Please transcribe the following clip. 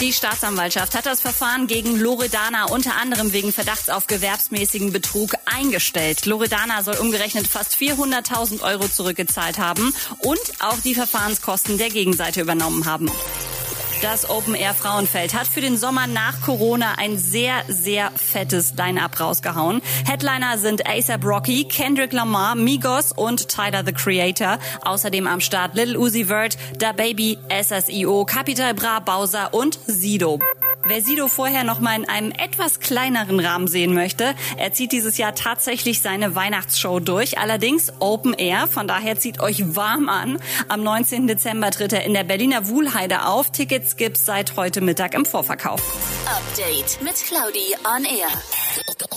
Die Staatsanwaltschaft hat das Verfahren gegen Loredana unter anderem wegen Verdachts auf gewerbsmäßigen Betrug eingestellt. Loredana soll umgerechnet fast 400.000 Euro zurückgezahlt haben und auch die Verfahrenskosten der Gegenseite übernommen haben. Das Open Air Frauenfeld hat für den Sommer nach Corona ein sehr, sehr fettes Line-Up rausgehauen. Headliner sind ASAP Rocky, Kendrick Lamar, Migos und Tyler the Creator. Außerdem am Start Little Uzi Vert, Da Baby, SSIO, Capital Bra, Bowser und Sido. Wer Sido vorher noch mal in einem etwas kleineren Rahmen sehen möchte, er zieht dieses Jahr tatsächlich seine Weihnachtsshow durch, allerdings Open Air, von daher zieht euch warm an. Am 19. Dezember tritt er in der Berliner Wuhlheide auf. Tickets gibt's seit heute Mittag im Vorverkauf. Update mit Claudi on Air.